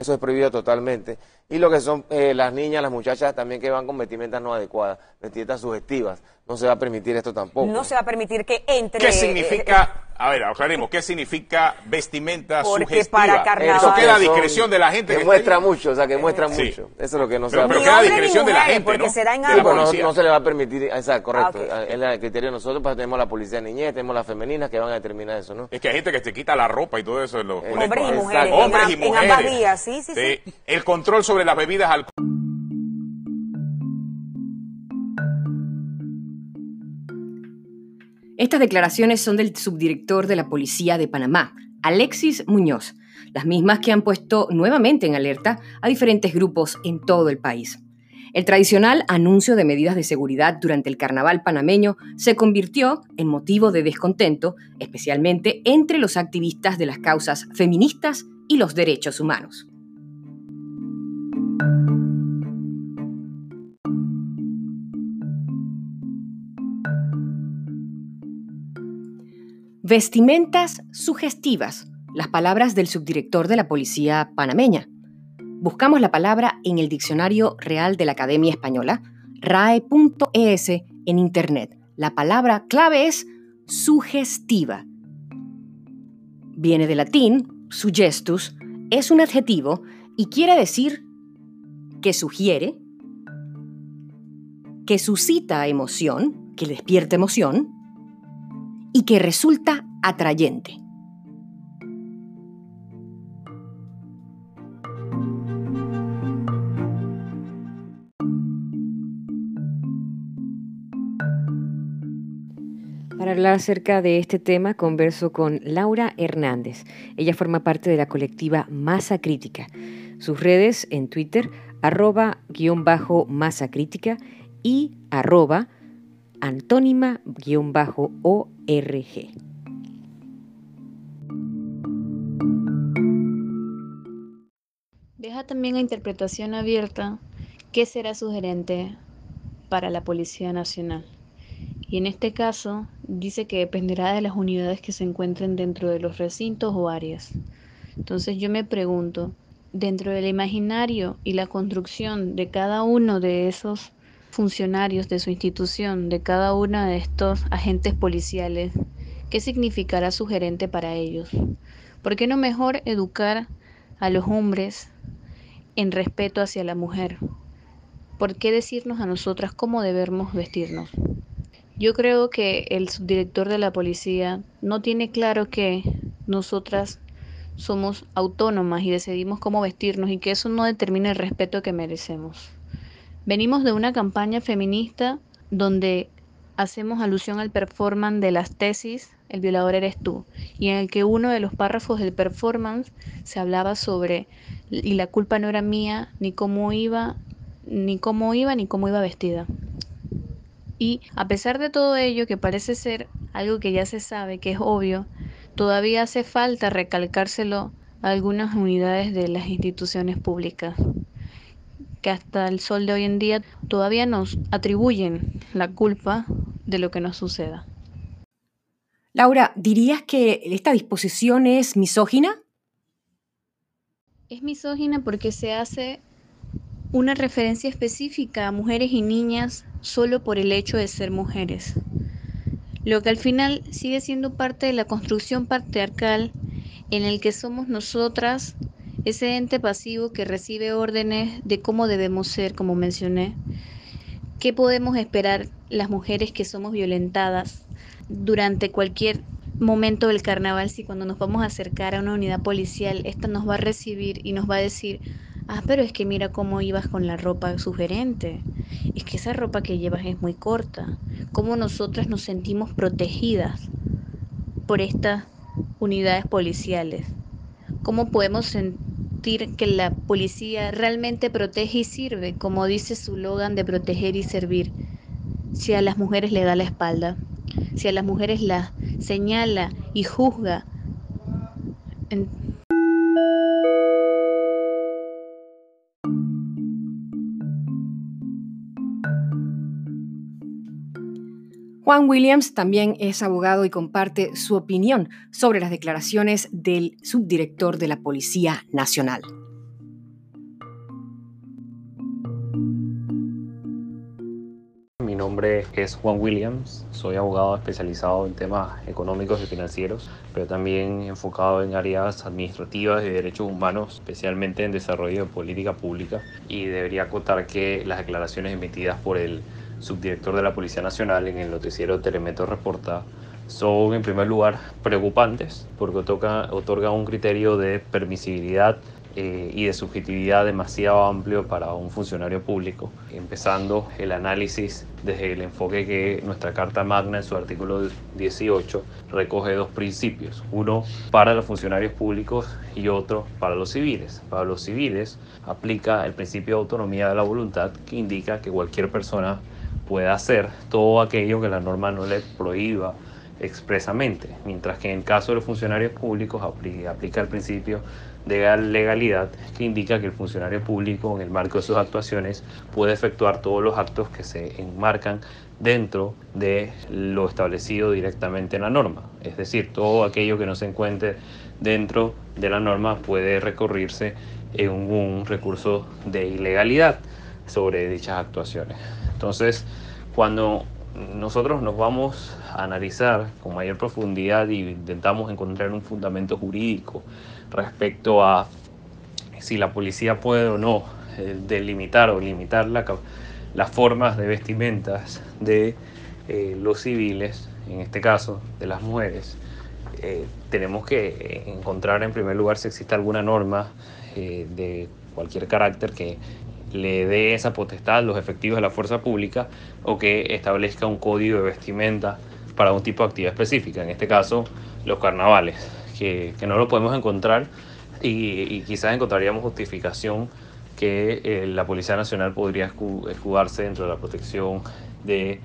Eso es prohibido totalmente. Y lo que son eh, las niñas, las muchachas también que van con vestimentas no adecuadas, vestimentas sugestivas. No se va a permitir esto tampoco. No se va a permitir que entre. ¿Qué significa, a ver, aclaremos, qué significa vestimenta Porque sugestiva? para carnaval- Eso queda a discreción de la gente. Que que muestra está mucho, o sea, que muestra Sí. mucho. Eso es lo que no se Pero- va a pero queda a discreción de la mujeres, gente, porque ¿no? será en Sí, pues no, se le va a permitir, exacto, correcto. Ah, ok. Es el criterio de nosotros, pues tenemos la policía de niñez, tenemos las femeninas que van a determinar eso, ¿no? Es que hay gente que se quita la ropa y todo eso. En los Hombres y mujeres, Hombres en y am- en mujeres. ambas vías, sí, sí, sí. El control sobre las bebidas alcohólicas. Estas declaraciones son del subdirector de la Policía de Panamá, Alexis Muñoz, las mismas que han puesto nuevamente en alerta a diferentes grupos en todo el país. El tradicional anuncio de medidas de seguridad durante el carnaval panameño se convirtió en motivo de descontento, especialmente entre los activistas de las causas feministas y los derechos humanos. Vestimentas sugestivas, las palabras del subdirector de la Policía panameña. Buscamos la palabra en el Diccionario Real de la Academia Española, rae.es en Internet. La palabra clave es sugestiva. Viene del latín, suggestus, es un adjetivo y quiere decir que sugiere, que suscita emoción, que despierta emoción, y que resulta atrayente. Para hablar acerca de este tema, converso con Laura Hernández. Ella forma parte de la colectiva Masa Crítica. Sus redes en Twitter, arroba guion bajo masa crítica y arroba antónima guion bajo org. Deja también a interpretación abierta qué será sugerente para la Policía Nacional. Y en este caso dice que dependerá de las unidades que se encuentren dentro de los recintos o áreas. Entonces yo me pregunto, dentro del imaginario y la construcción de cada uno de esos funcionarios de su institución, de cada uno de estos agentes policiales, ¿qué significará sugerente para ellos? ¿Por qué no mejor educar a los hombres en respeto hacia la mujer? ¿Por qué decirnos a nosotras cómo debemos vestirnos? Yo creo que el subdirector de la policía no tiene claro que nosotras somos autónomas y decidimos cómo vestirnos y que eso no determina el respeto que merecemos. Venimos de una campaña feminista donde hacemos alusión al performance de las tesis El violador eres tú, y en el que uno de los párrafos del performance se hablaba sobre y la culpa no era mía, ni cómo iba, ni cómo iba, ni cómo iba vestida. Y a pesar de todo ello, que parece ser algo que ya se sabe, que es obvio, todavía hace falta recalcárselo a algunas unidades de las instituciones públicas, que hasta el sol de hoy en día todavía nos atribuyen la culpa de lo que nos suceda. Laura, ¿dirías que esta disposición es misógina? Es misógina porque se hace una referencia específica a mujeres y niñas solo por el hecho de ser mujeres. Lo que al final sigue siendo parte de la construcción patriarcal en el que somos nosotras ese ente pasivo que recibe órdenes de cómo debemos ser, como mencioné. ¿Qué podemos esperar las mujeres que somos violentadas durante cualquier momento del carnaval si cuando nos vamos a acercar a una unidad policial, esta nos va a recibir y nos va a decir, ah, pero es que mira cómo ibas con la ropa sugerente, es que esa ropa que llevas es muy corta, cómo nosotras nos sentimos protegidas por estas unidades policiales, cómo podemos sentir que la policía realmente protege y sirve, como dice su logan de proteger y servir, si a las mujeres le da la espalda, si a las mujeres las señala y juzga. Juan Williams también es abogado y comparte su opinión sobre las declaraciones del subdirector de la Policía Nacional. Mi nombre es Juan Williams, soy abogado especializado en temas económicos y financieros, pero también enfocado en áreas administrativas y derechos humanos, especialmente en desarrollo de política pública. Y debería acotar que las declaraciones emitidas por el subdirector de la Policía Nacional en el noticiero Telemetro Reporta son en primer lugar preocupantes porque otorgan un criterio de permisibilidad eh, y de subjetividad demasiado amplio para un funcionario público, empezando el análisis desde el enfoque que nuestra Carta Magna en su artículo 18 recoge dos principios, uno para los funcionarios públicos y otro para los civiles. Para los civiles aplica el principio de autonomía de la voluntad que indica que cualquier persona puede hacer todo aquello que la norma no le prohíba expresamente, mientras que en el caso de los funcionarios públicos aplica el principio de legalidad que indica que el funcionario público en el marco de sus actuaciones puede efectuar todos los actos que se enmarcan dentro de lo establecido directamente en la norma. Es decir, todo aquello que no se encuentre dentro de la norma puede recurrirse en un recurso de ilegalidad sobre dichas actuaciones. Entonces, cuando nosotros nos vamos a analizar con mayor profundidad y intentamos encontrar un fundamento jurídico respecto a si la policía puede o no eh, delimitar o limitar las formas de vestimentas de eh, los civiles, en este caso de las mujeres, eh, tenemos que encontrar en primer lugar si existe alguna norma de cualquier carácter que le dé esa potestad a los efectivos de la fuerza pública o que establezca un código de vestimenta para un tipo de actividad específica, en este caso los carnavales, que, no lo podemos encontrar y, quizás encontraríamos justificación que eh, la Policía Nacional podría escudarse dentro de la protección de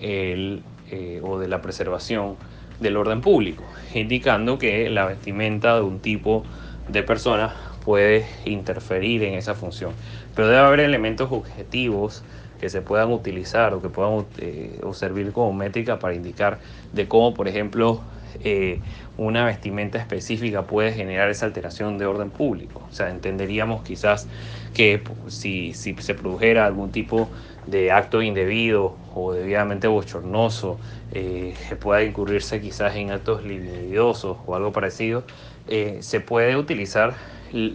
el, eh, o de la preservación del orden público, indicando que la vestimenta de un tipo de persona puede interferir en esa función. Pero debe haber elementos objetivos que se puedan utilizar o que puedan eh, servir como métrica para indicar de cómo, por ejemplo, eh, una vestimenta específica puede generar esa alteración de orden público. O sea, entenderíamos quizás que si, si se produjera algún tipo de acto indebido o debidamente bochornoso, eh, pueda incurrirse quizás en actos libidosos o algo parecido, eh, se puede utilizar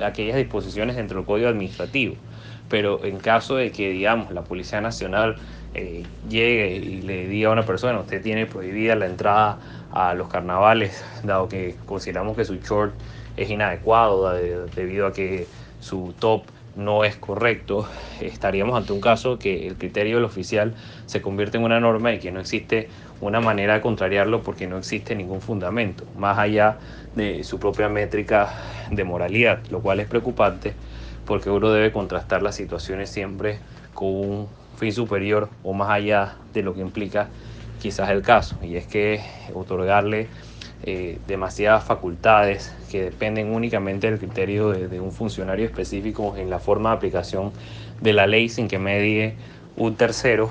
aquellas disposiciones dentro del código administrativo. Pero en caso de que, digamos, la Policía Nacional eh, llegue y le diga a una persona, usted tiene prohibida la entrada a los carnavales, dado que consideramos que su short es inadecuado debido a que su top no es correcto, estaríamos ante un caso que el criterio del oficial se convierte en una norma y que no existe una manera de contrariarlo porque no existe ningún fundamento, más allá de su propia métrica de moralidad, lo cual es preocupante porque uno debe contrastar las situaciones siempre con un fin superior o más allá de lo que implica quizás el caso, y es que otorgarle eh, demasiadas facultades que dependen únicamente del criterio de, un funcionario específico en la forma de aplicación de la ley sin que medie un tercero,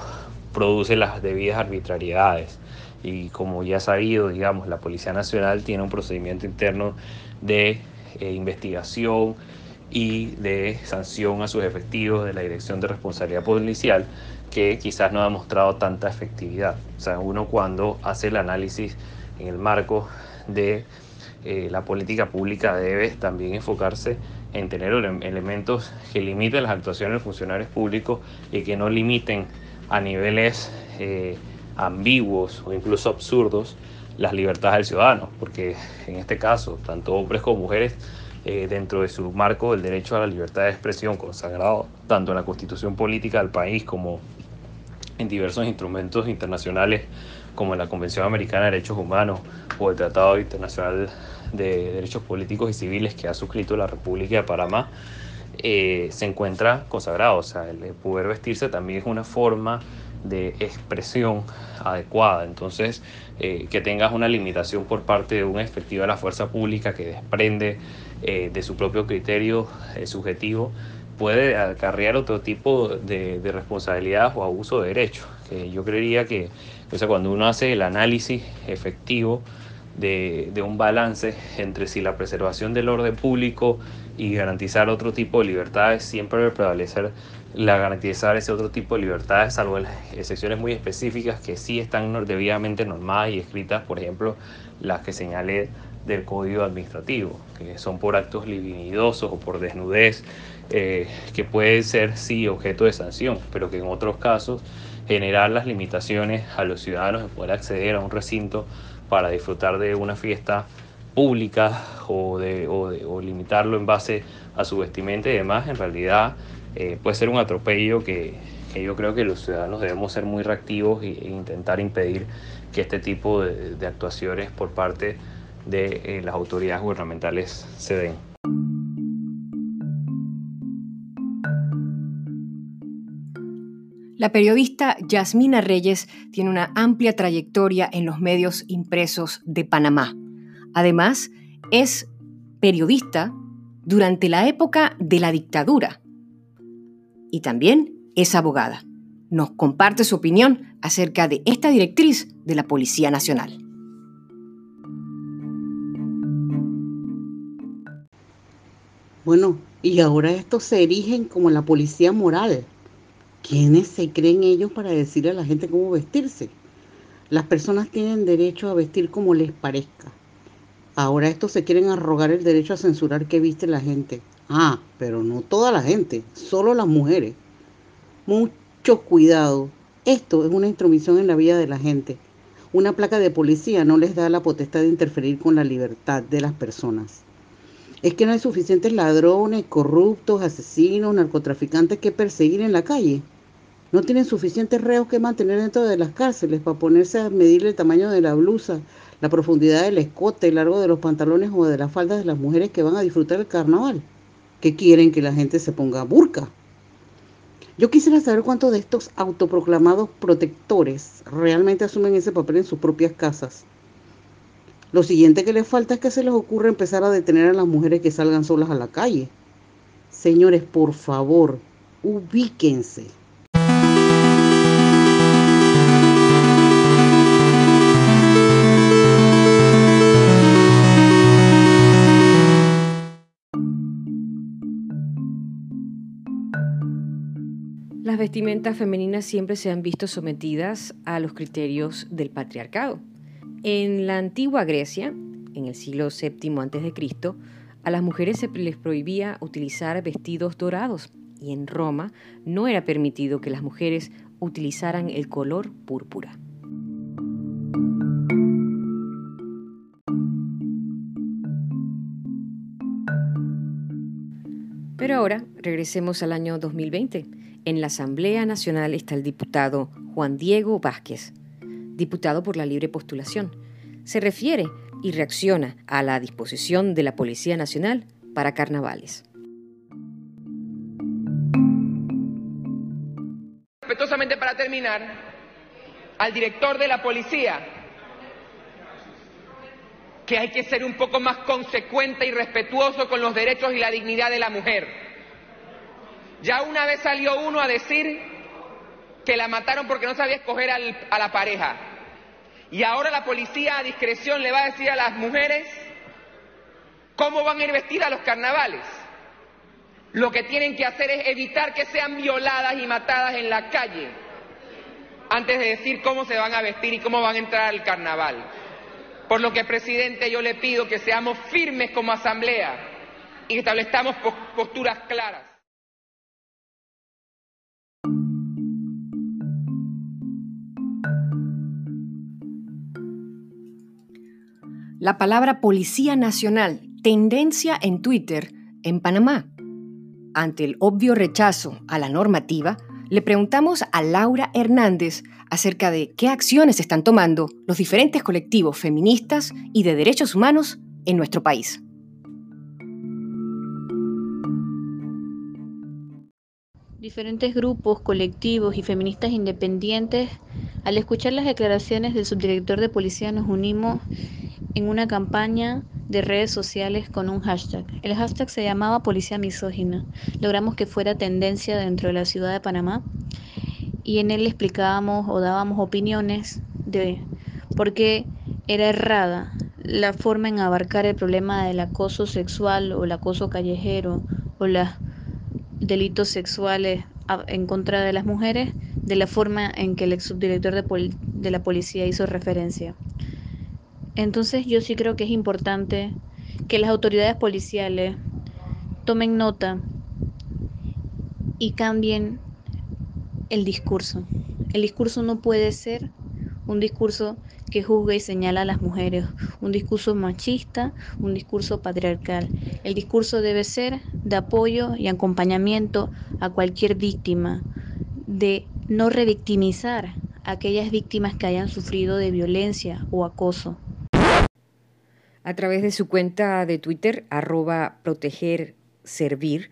produce las debidas arbitrariedades. Y como ya sabido, digamos, la Policía Nacional tiene un procedimiento interno de eh, investigación y de sanción a sus efectivos de la Dirección de Responsabilidad Policial que quizás no ha mostrado tanta efectividad. O sea, uno cuando hace el análisis en el marco de eh, la política pública debe también enfocarse en tener elementos que limiten las actuaciones de funcionarios públicos y que no limiten a niveles eh, ambiguos o incluso absurdos las libertades del ciudadano, porque en este caso, tanto hombres como mujeres, eh, dentro de su marco del derecho a la libertad de expresión consagrado tanto en la constitución política del país como en diversos instrumentos internacionales como la Convención Americana de Derechos Humanos o el Tratado Internacional de Derechos Políticos y Civiles que ha suscrito la República de Panamá, eh, se encuentra consagrado. O sea, el poder vestirse también es una forma de expresión adecuada. Entonces, eh, que tengas una limitación por parte de un efectivo de la fuerza pública que desprende eh, de su propio criterio subjetivo, puede acarrear otro tipo de, responsabilidad o abuso de derecho. yo creería que o sea, cuando uno hace el análisis efectivo de, un balance entre si la preservación del orden público y garantizar otro tipo de libertades siempre debe prevalecer la garantizar ese otro tipo de libertades, salvo las excepciones muy específicas que sí están debidamente normadas y escritas, por ejemplo, las que señalé del código administrativo, que son por actos libidinosos o por desnudez, eh, que pueden ser sí objeto de sanción, pero que en otros casos generar las limitaciones a los ciudadanos de poder acceder a un recinto para disfrutar de una fiesta pública o, de, o, limitarlo en base a su vestimenta y demás, en realidad eh, puede ser un atropello que, yo creo que los ciudadanos debemos ser muy reactivos e, intentar impedir que este tipo de, actuaciones por parte de eh, las autoridades gubernamentales se den. La periodista Yasmina Reyes tiene una amplia trayectoria en los medios impresos de Panamá. Además, es periodista durante la época de la dictadura y también es abogada. Nos comparte su opinión acerca de esta directriz de la Policía Nacional. Bueno, y ahora estos se erigen como la policía moral ¿Quiénes se creen ellos para decirle a la gente cómo vestirse? Las personas tienen derecho a vestir como les parezca. Ahora estos se quieren arrogar el derecho a censurar qué viste la gente. Ah, pero no toda la gente, solo las mujeres. Mucho cuidado. Esto es una intromisión en la vida de la gente. Una placa de policía no les da la potestad de interferir con la libertad de las personas. Es que no hay suficientes ladrones, corruptos, asesinos, narcotraficantes que perseguir en la calle. No tienen suficientes reos que mantener dentro de las cárceles para ponerse a medir el tamaño de la blusa, la profundidad del escote, el largo de los pantalones o de las faldas de las mujeres que van a disfrutar el carnaval. Que quieren que la gente se ponga burka. Yo quisiera saber cuántos de estos autoproclamados protectores realmente asumen ese papel en sus propias casas. Lo siguiente que les falta es que se les ocurra empezar a detener a las mujeres que salgan solas a la calle. Señores, por favor, ubíquense. Vestimentas femeninas siempre se han visto sometidas a los criterios del patriarcado. En la antigua Grecia, en el siglo VII a.C., a las mujeres se les prohibía utilizar vestidos dorados y en Roma no era permitido que las mujeres utilizaran el color púrpura. Pero ahora regresemos al año 2020 en la Asamblea Nacional está el diputado Juan Diego Vázquez, diputado por la libre postulación. Se refiere y reacciona a la disposición de la Policía Nacional para carnavales. Respetuosamente para terminar, al director de la policía, que hay que ser un poco más consecuente y respetuoso con los derechos y la dignidad de la mujer ya una vez salió uno a decir que la mataron porque no sabía escoger a la pareja. Y ahora la policía a discreción le va a decir a las mujeres cómo van a ir vestidas a los carnavales. Lo que tienen que hacer es evitar que sean violadas y matadas en la calle antes de decir cómo se van a vestir y cómo van a entrar al carnaval. Por lo que, presidente, yo le pido que seamos firmes como asamblea y que establezcamos posturas claras. La palabra Policía Nacional, tendencia en Twitter en Panamá. Ante el obvio rechazo a la normativa, le preguntamos a Laura Hernández acerca de qué acciones están tomando los diferentes colectivos feministas y de derechos humanos en nuestro país. Diferentes grupos, colectivos y feministas independientes, al escuchar las declaraciones del subdirector de policía, nos unimos en una campaña de redes sociales con un hashtag. El hashtag se llamaba Policía Misógina. Logramos que fuera tendencia dentro de la ciudad de Panamá y en él explicábamos o dábamos opiniones de por qué era errada la forma en abarcar el problema del acoso sexual o el acoso callejero o los delitos sexuales en contra de las mujeres de la forma en que el ex subdirector de, de la policía hizo referencia. Entonces yo sí creo que es importante que las autoridades policiales tomen nota y cambien el discurso. El discurso no puede ser un discurso que juzga y señala a las mujeres, un discurso machista, un discurso patriarcal. El discurso debe ser de apoyo y acompañamiento a cualquier víctima, de no revictimizar a aquellas víctimas que hayan sufrido de violencia o acoso. A través de su cuenta de Twitter, arroba proteger servir,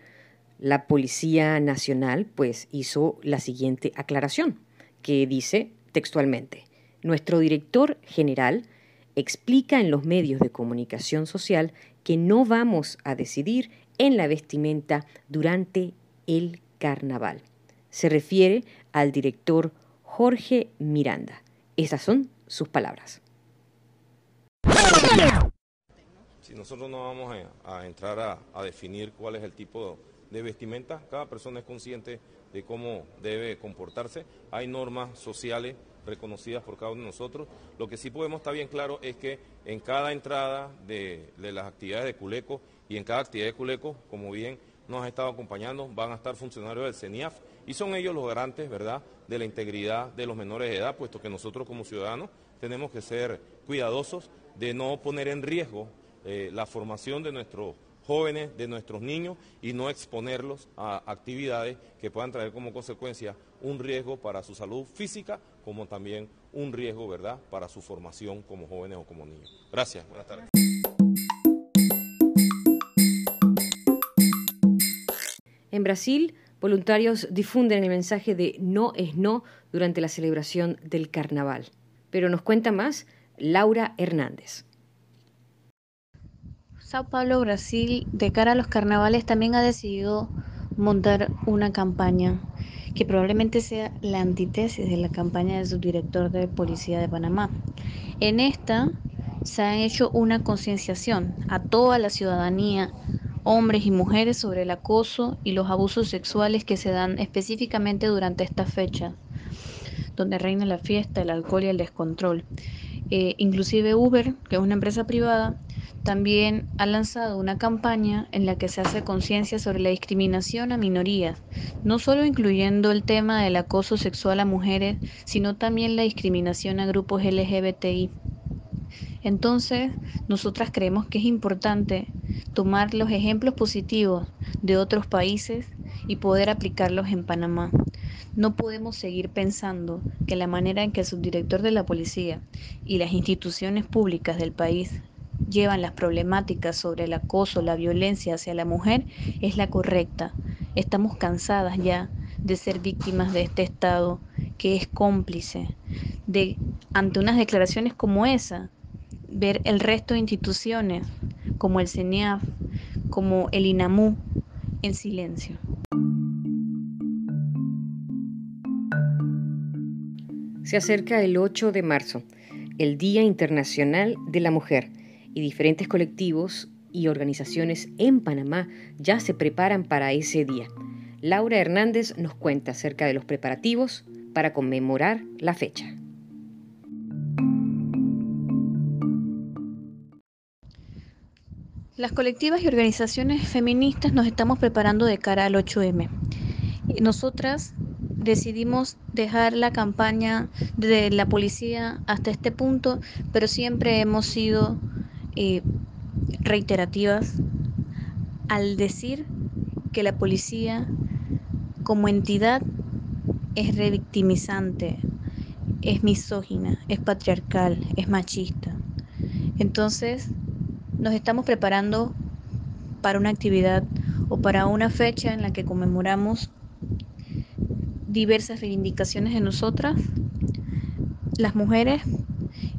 la Policía Nacional pues hizo la siguiente aclaración, que dice textualmente, nuestro director general explica en los medios de comunicación social que no vamos a decidir en la vestimenta durante el carnaval. Se refiere al director Jorge Miranda. Esas son sus palabras. Si nosotros no vamos a, entrar a, definir cuál es el tipo de vestimenta, cada persona es consciente de cómo debe comportarse. Hay normas sociales reconocidas por cada uno de nosotros. Lo que sí podemos estar bien claro es que en cada entrada de, las actividades de Culeco y en cada actividad de Culeco, como bien nos ha estado acompañando, van a estar funcionarios del CENIAF y son ellos los garantes, ¿verdad?, de la integridad de los menores de edad, puesto que nosotros como ciudadanos tenemos que ser cuidadosos de no poner en riesgo eh, la formación de nuestros jóvenes, de nuestros niños y no exponerlos a actividades que puedan traer como consecuencia un riesgo para su salud física como también un riesgo, ¿verdad?, para su formación como jóvenes o como niños. Gracias, buenas tardes. En Brasil, voluntarios difunden el mensaje de no es no durante la celebración del carnaval. Pero nos cuenta más Laura Hernández. Sao Paulo, Brasil, de cara a los carnavales, también ha decidido montar una campaña que probablemente sea la antítesis de la campaña del subdirector de Policía de Panamá. En esta se ha hecho una concienciación a toda la ciudadanía, hombres y mujeres, sobre el acoso y los abusos sexuales que se dan específicamente durante esta fecha, donde reina la fiesta, el alcohol y el descontrol. Eh, inclusive Uber, que es una empresa privada, también ha lanzado una campaña en la que se hace conciencia sobre la discriminación a minorías, no solo incluyendo el tema del acoso sexual a mujeres, sino también la discriminación a grupos LGBTI. Entonces, nosotras creemos que es importante tomar los ejemplos positivos de otros países y poder aplicarlos en Panamá. No podemos seguir pensando que la manera en que el subdirector de la policía y las instituciones públicas del país llevan las problemáticas sobre el acoso, la violencia hacia la mujer es la correcta. Estamos cansadas ya de ser víctimas de este Estado que es cómplice, de ante unas declaraciones como esa, ver el resto de instituciones como el CENIAF, como el INAMU, en silencio. Se acerca el 8 de marzo, el Día Internacional de la Mujer y diferentes colectivos y organizaciones en Panamá ya se preparan para ese día. Laura Hernández nos cuenta acerca de los preparativos para conmemorar la fecha. Las colectivas y organizaciones feministas nos estamos preparando de cara al 8M. Nosotras decidimos dejar la campaña de la policía hasta este punto, pero siempre hemos sido eh, reiterativas al decir que la policía como entidad es revictimizante, es misógina, es patriarcal, es machista. Entonces, nos estamos preparando para una actividad o para una fecha en la que conmemoramos diversas reivindicaciones de nosotras, las mujeres,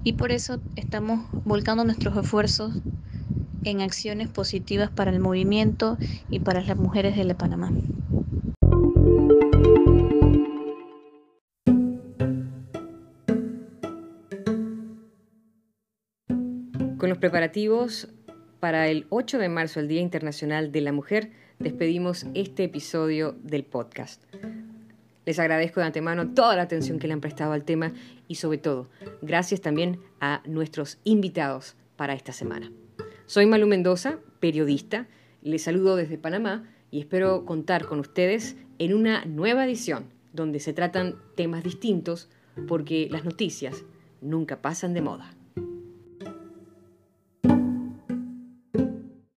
y por eso estamos volcando nuestros esfuerzos en acciones positivas para el movimiento y para las mujeres de la Panamá. Con los preparativos para el 8 de marzo, el Día Internacional de la Mujer, despedimos este episodio del podcast. Les agradezco de antemano toda la atención que le han prestado al tema y sobre todo, gracias también a nuestros invitados para esta semana. Soy Malu Mendoza, periodista, les saludo desde Panamá y espero contar con ustedes en una nueva edición donde se tratan temas distintos porque las noticias nunca pasan de moda.